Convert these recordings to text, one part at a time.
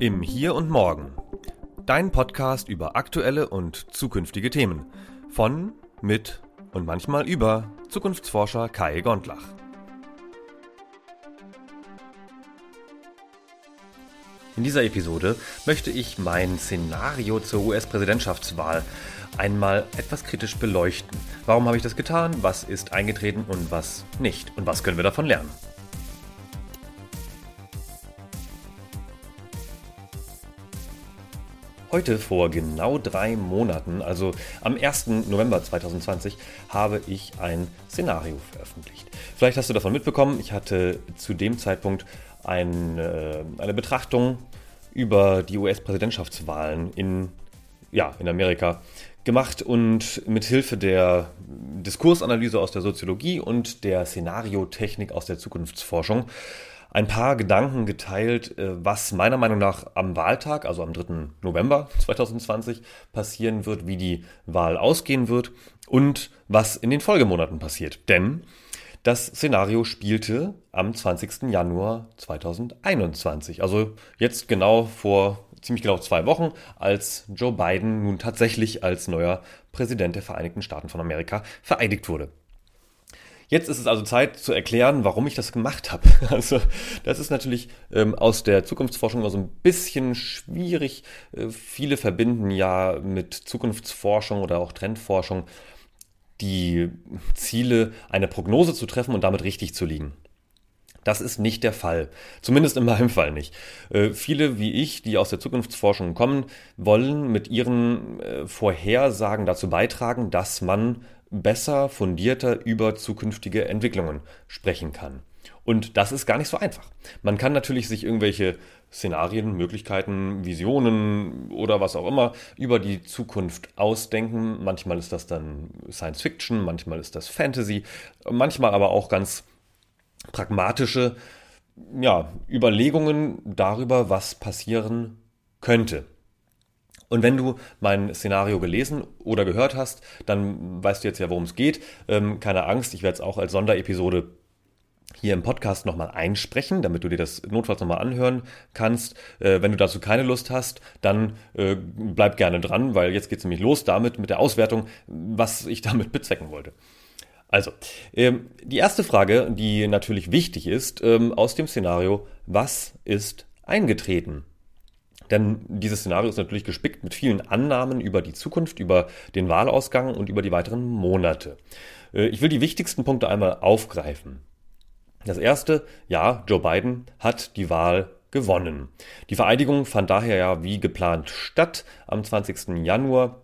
Im Hier und Morgen. Dein Podcast über aktuelle und zukünftige Themen. Von, mit und manchmal über Zukunftsforscher Kai Gondlach. In dieser Episode möchte ich mein Szenario zur US-Präsidentschaftswahl einmal etwas kritisch beleuchten. Warum habe ich das getan? Was ist eingetreten und was nicht? Und was können wir davon lernen? Heute vor genau drei Monaten, also am 1. November 2020, habe ich ein Szenario veröffentlicht. Vielleicht hast du davon mitbekommen, ich hatte zu dem Zeitpunkt eine, eine Betrachtung über die US-Präsidentschaftswahlen in, ja, in Amerika gemacht und mit Hilfe der Diskursanalyse aus der Soziologie und der Szenariotechnik aus der Zukunftsforschung ein paar Gedanken geteilt, äh, was meiner Meinung nach am Wahltag, also am 3. November 2020, passieren wird, wie die Wahl ausgehen wird und was in den Folgemonaten passiert. Denn das Szenario spielte am 20. Januar 2021, also jetzt genau vor ziemlich genau zwei Wochen, als Joe Biden nun tatsächlich als neuer Präsident der Vereinigten Staaten von Amerika vereidigt wurde. Jetzt ist es also Zeit zu erklären, warum ich das gemacht habe. Also das ist natürlich ähm, aus der Zukunftsforschung immer so ein bisschen schwierig. Äh, viele verbinden ja mit Zukunftsforschung oder auch Trendforschung die Ziele, eine Prognose zu treffen und damit richtig zu liegen. Das ist nicht der Fall. Zumindest in meinem Fall nicht. Äh, viele wie ich, die aus der Zukunftsforschung kommen, wollen mit ihren äh, Vorhersagen dazu beitragen, dass man besser, fundierter über zukünftige Entwicklungen sprechen kann. Und das ist gar nicht so einfach. Man kann natürlich sich irgendwelche Szenarien, Möglichkeiten, Visionen oder was auch immer über die Zukunft ausdenken. Manchmal ist das dann Science Fiction, manchmal ist das Fantasy, manchmal aber auch ganz pragmatische ja, Überlegungen darüber, was passieren könnte. Und wenn du mein Szenario gelesen oder gehört hast, dann weißt du jetzt ja, worum es geht. Ähm, keine Angst, ich werde es auch als Sonderepisode hier im Podcast nochmal einsprechen, damit du dir das notfalls nochmal anhören kannst. Äh, wenn du dazu keine Lust hast, dann äh, bleib gerne dran, weil jetzt geht es nämlich los damit, mit der Auswertung, was ich damit bezwecken wollte. Also, ähm, die erste Frage, die natürlich wichtig ist, ähm, aus dem Szenario, was ist eingetreten? Denn dieses Szenario ist natürlich gespickt mit vielen Annahmen über die Zukunft, über den Wahlausgang und über die weiteren Monate. Äh, ich will die wichtigsten Punkte einmal aufgreifen. Das erste, ja, Joe Biden hat die Wahl gewonnen. Die Vereidigung fand daher ja wie geplant statt am 20. Januar.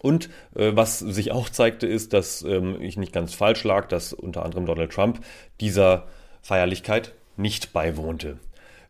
Und äh, was sich auch zeigte, ist, dass ähm, ich nicht ganz falsch lag, dass unter anderem Donald Trump dieser Feierlichkeit nicht beiwohnte.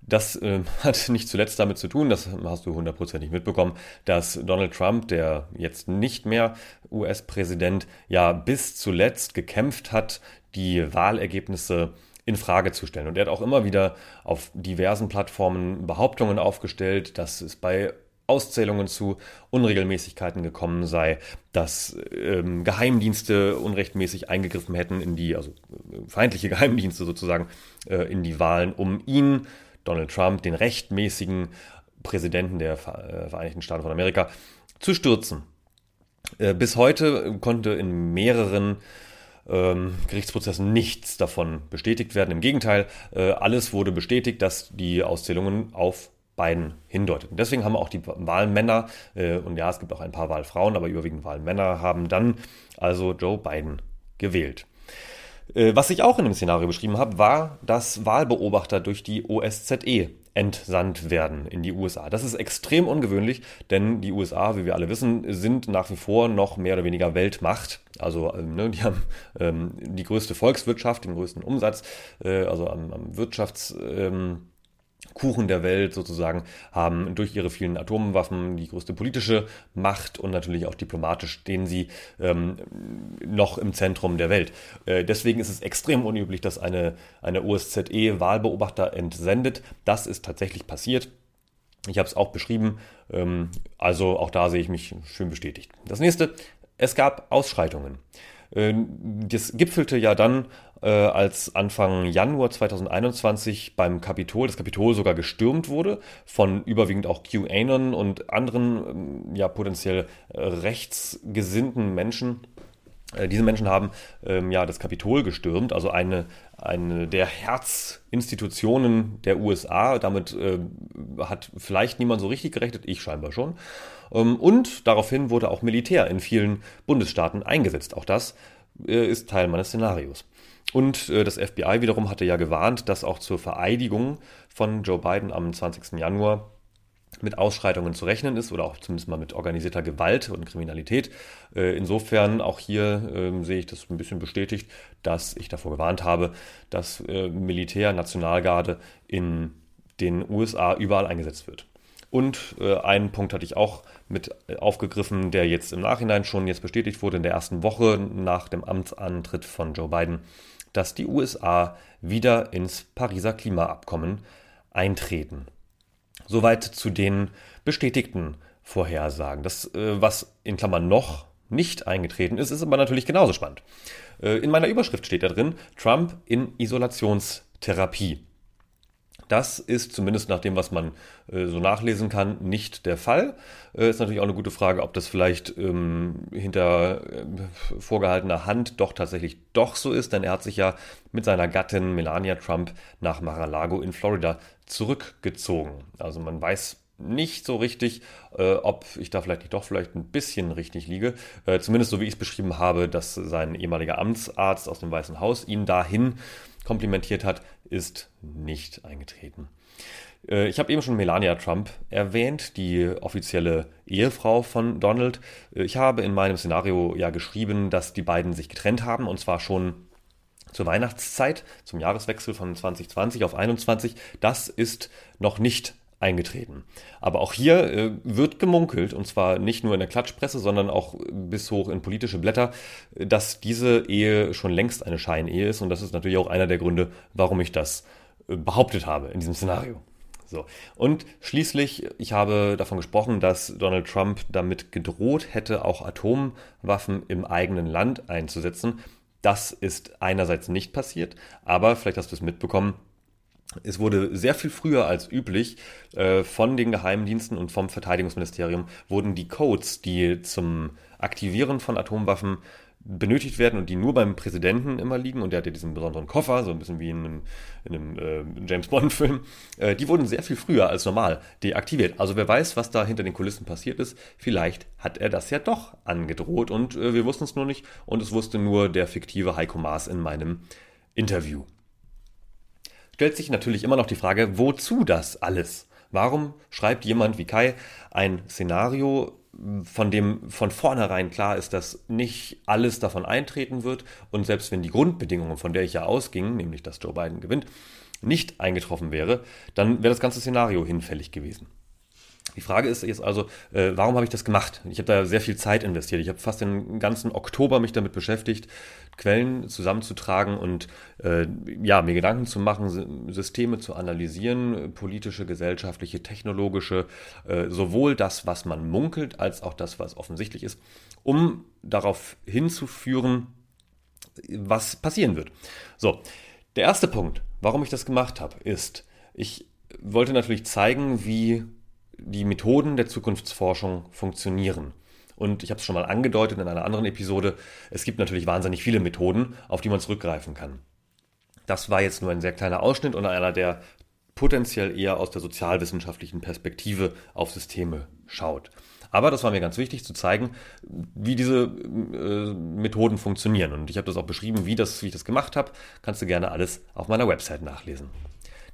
Das äh, hat nicht zuletzt damit zu tun, das hast du hundertprozentig mitbekommen, dass Donald Trump, der jetzt nicht mehr US-Präsident, ja bis zuletzt gekämpft hat, die Wahlergebnisse in Frage zu stellen. Und er hat auch immer wieder auf diversen Plattformen Behauptungen aufgestellt, dass es bei Auszählungen zu Unregelmäßigkeiten gekommen sei, dass ähm, Geheimdienste unrechtmäßig eingegriffen hätten in die, also äh, feindliche Geheimdienste sozusagen, äh, in die Wahlen, um ihn Donald Trump, den rechtmäßigen Präsidenten der äh, Vereinigten Staaten von Amerika, zu stürzen. Äh, bis heute konnte in mehreren ähm, Gerichtsprozessen nichts davon bestätigt werden. Im Gegenteil, äh, alles wurde bestätigt, dass die Auszählungen auf Biden hindeuteten. Deswegen haben auch die Wahlmänner, und ja, es gibt auch ein paar Wahlfrauen, aber überwiegend Wahlmänner, haben dann also Joe Biden gewählt. Äh, was ich auch in dem Szenario beschrieben habe, war, dass Wahlbeobachter durch die OSZE entsandt werden in die USA. Das ist extrem ungewöhnlich, denn die USA, wie wir alle wissen, sind nach wie vor noch mehr oder weniger Weltmacht. Also ähm, ne, die haben ähm, die größte Volkswirtschaft, den größten Umsatz, äh, also am, am Wirtschafts... Ähm, Kuchen der Welt sozusagen, haben durch ihre vielen Atomwaffen die größte politische Macht und natürlich auch diplomatisch stehen sie ähm, noch im Zentrum der Welt. Äh, deswegen ist es extrem unüblich, dass eine, eine OSZE Wahlbeobachter entsendet. Das ist tatsächlich passiert. Ich habe es auch beschrieben, ähm, also auch da sehe ich mich schön bestätigt. Das nächste, es gab Ausschreitungen. Äh, das gipfelte ja dann, äh, als Anfang Januar 2021 beim Kapitol, das Kapitol sogar gestürmt wurde, von überwiegend auch QAnon und anderen ähm, ja potenziell rechtsgesinnten Menschen. Diese Menschen haben ähm, ja das Kapitol gestürmt, also eine, eine der Herzinstitutionen der USA. Damit äh, hat vielleicht niemand so richtig gerechnet, ich scheinbar schon. Ähm, und daraufhin wurde auch Militär in vielen Bundesstaaten eingesetzt. Auch das äh, ist Teil meines Szenarios. Und äh, das FBI wiederum hatte ja gewarnt, dass auch zur Vereidigung von Joe Biden am 20. Januar mit Ausschreitungen zu rechnen ist oder auch zumindest mal mit organisierter Gewalt und Kriminalität. Äh, insofern auch hier äh, sehe ich das ein bisschen bestätigt, dass ich davor gewarnt habe, dass äh, Militär, Nationalgarde in den USA überall eingesetzt wird. Und äh, einen Punkt hatte ich auch mit aufgegriffen, der jetzt im Nachhinein schon jetzt bestätigt wurde in der ersten Woche nach dem Amtsantritt von Joe Biden, dass die USA wieder ins Pariser Klimaabkommen eintreten. Soweit zu den bestätigten Vorhersagen. Das, äh, was in Klammern noch nicht eingetreten ist, ist aber natürlich genauso spannend. Äh, in meiner Überschrift steht da drin, Trump in Isolationstherapie. Das ist zumindest nach dem, was man äh, so nachlesen kann, nicht der Fall. Äh, ist natürlich auch eine gute Frage, ob das vielleicht ähm, hinter äh, vorgehaltener Hand doch tatsächlich doch so ist, denn er hat sich ja mit seiner Gattin Melania Trump nach Mar-a-Lago in Florida zurückgezogen. Also man weiß nicht so richtig, äh, ob ich da vielleicht nicht doch vielleicht ein bisschen richtig liege. Äh, zumindest so wie ich es beschrieben habe, dass sein ehemaliger Amtsarzt aus dem Weißen Haus ihn dahin komplimentiert hat, ist nicht eingetreten. Äh, ich habe eben schon Melania Trump erwähnt, die offizielle Ehefrau von Donald. Äh, ich habe in meinem Szenario ja geschrieben, dass die beiden sich getrennt haben und zwar schon zur Weihnachtszeit, zum Jahreswechsel von 2020 auf 2021. Das ist noch nicht eingetreten. Aber auch hier äh, wird gemunkelt, und zwar nicht nur in der Klatschpresse, sondern auch bis hoch in politische Blätter, dass diese Ehe schon längst eine Scheinehe ist. Und das ist natürlich auch einer der Gründe, warum ich das äh, behauptet habe in diesem Szenario. So. Und schließlich, ich habe davon gesprochen, dass Donald Trump damit gedroht hätte, auch Atomwaffen im eigenen Land einzusetzen. Das ist einerseits nicht passiert, aber vielleicht hast du es mitbekommen, es wurde sehr viel früher als üblich äh, von den Geheimdiensten und vom Verteidigungsministerium wurden die Codes, die zum Aktivieren von Atomwaffen benötigt werden und die nur beim Präsidenten immer liegen und der hat ja diesen besonderen Koffer, so ein bisschen wie in einem, in einem äh, James Bond-Film, äh, die wurden sehr viel früher als normal deaktiviert. Also wer weiß, was da hinter den Kulissen passiert ist, vielleicht hat er das ja doch angedroht und äh, wir wussten es nur nicht und es wusste nur der fiktive Heiko Maas in meinem Interview stellt sich natürlich immer noch die Frage, wozu das alles? Warum schreibt jemand wie Kai ein Szenario, von dem von vornherein klar ist, dass nicht alles davon eintreten wird und selbst wenn die Grundbedingungen, von der ich ja ausging, nämlich dass Joe Biden gewinnt, nicht eingetroffen wäre, dann wäre das ganze Szenario hinfällig gewesen. Die Frage ist jetzt also, äh, warum habe ich das gemacht? Ich habe da sehr viel Zeit investiert. Ich habe fast den ganzen Oktober mich damit beschäftigt, Quellen zusammenzutragen und äh, ja, mir Gedanken zu machen, Systeme zu analysieren, politische, gesellschaftliche, technologische, äh, sowohl das, was man munkelt, als auch das, was offensichtlich ist, um darauf hinzuführen, was passieren wird. So, der erste Punkt, warum ich das gemacht habe, ist, ich wollte natürlich zeigen, wie die Methoden der Zukunftsforschung funktionieren. Und ich habe es schon mal angedeutet in einer anderen Episode, es gibt natürlich wahnsinnig viele Methoden, auf die man zurückgreifen kann. Das war jetzt nur ein sehr kleiner Ausschnitt und einer, der potenziell eher aus der sozialwissenschaftlichen Perspektive auf Systeme schaut. Aber das war mir ganz wichtig zu zeigen, wie diese äh, Methoden funktionieren. Und ich habe das auch beschrieben, wie, das, wie ich das gemacht habe. Kannst du gerne alles auf meiner Website nachlesen.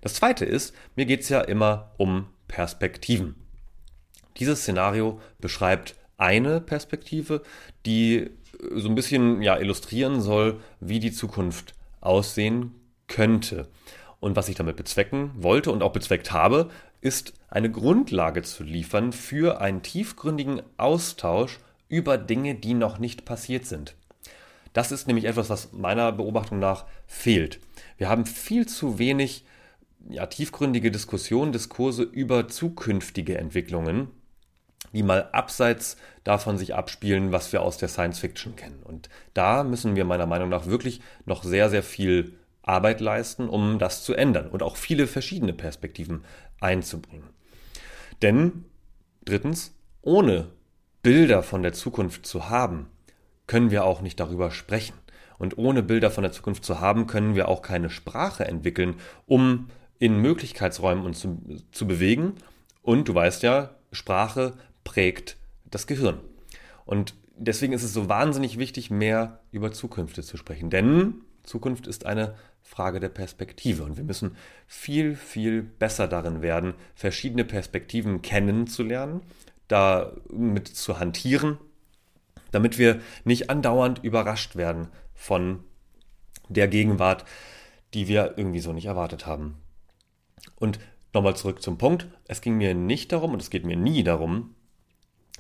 Das zweite ist, mir geht es ja immer um Perspektiven. Dieses Szenario beschreibt eine Perspektive, die so ein bisschen ja, illustrieren soll, wie die Zukunft aussehen könnte. Und was ich damit bezwecken wollte und auch bezweckt habe, ist eine Grundlage zu liefern für einen tiefgründigen Austausch über Dinge, die noch nicht passiert sind. Das ist nämlich etwas, was meiner Beobachtung nach fehlt. Wir haben viel zu wenig ja, tiefgründige Diskussionen, Diskurse über zukünftige Entwicklungen, die mal abseits davon sich abspielen, was wir aus der Science Fiction kennen. Und da müssen wir meiner Meinung nach wirklich noch sehr, sehr viel Arbeit leisten, um das zu ändern und auch viele verschiedene Perspektiven einzubringen. Denn drittens, ohne Bilder von der Zukunft zu haben, können wir auch nicht darüber sprechen. Und ohne Bilder von der Zukunft zu haben, können wir auch keine Sprache entwickeln, um in Möglichkeitsräumen uns zu, zu bewegen. Und du weißt ja, Sprache prägt das Gehirn. Und deswegen ist es so wahnsinnig wichtig, mehr über Zukünfte zu sprechen. Denn Zukunft ist eine Frage der Perspektive und wir müssen viel, viel besser darin werden, verschiedene Perspektiven kennenzulernen, damit zu hantieren, damit wir nicht andauernd überrascht werden von der Gegenwart, die wir irgendwie so nicht erwartet haben. Und nochmal zurück zum Punkt. Es ging mir nicht darum, und es geht mir nie darum,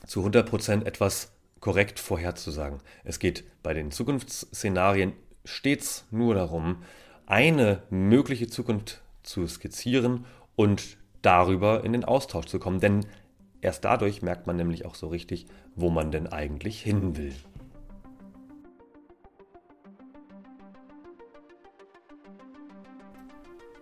zu 100% etwas korrekt vorherzusagen. Es geht bei den Zukunftsszenarien stets nur darum, eine mögliche Zukunft zu skizzieren und darüber in den Austausch zu kommen. Denn erst dadurch merkt man nämlich auch so richtig, wo man denn eigentlich hin will.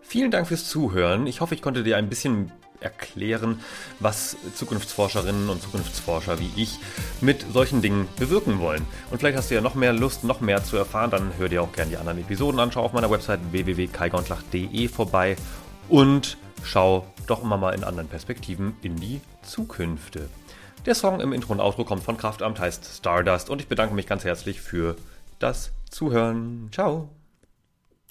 Vielen Dank fürs Zuhören. Ich hoffe, ich konnte dir ein bisschen erklären, was Zukunftsforscherinnen und Zukunftsforscher wie ich mit solchen Dingen bewirken wollen. Und vielleicht hast du ja noch mehr Lust, noch mehr zu erfahren, dann hör dir auch gerne die anderen Episoden an. Schau auf meiner Website www.kaigontlach.de vorbei und schau doch immer mal in anderen Perspektiven in die Zukünfte. Der Song im Intro und Outro kommt von Kraftamt, heißt Stardust und ich bedanke mich ganz herzlich für das Zuhören. Ciao!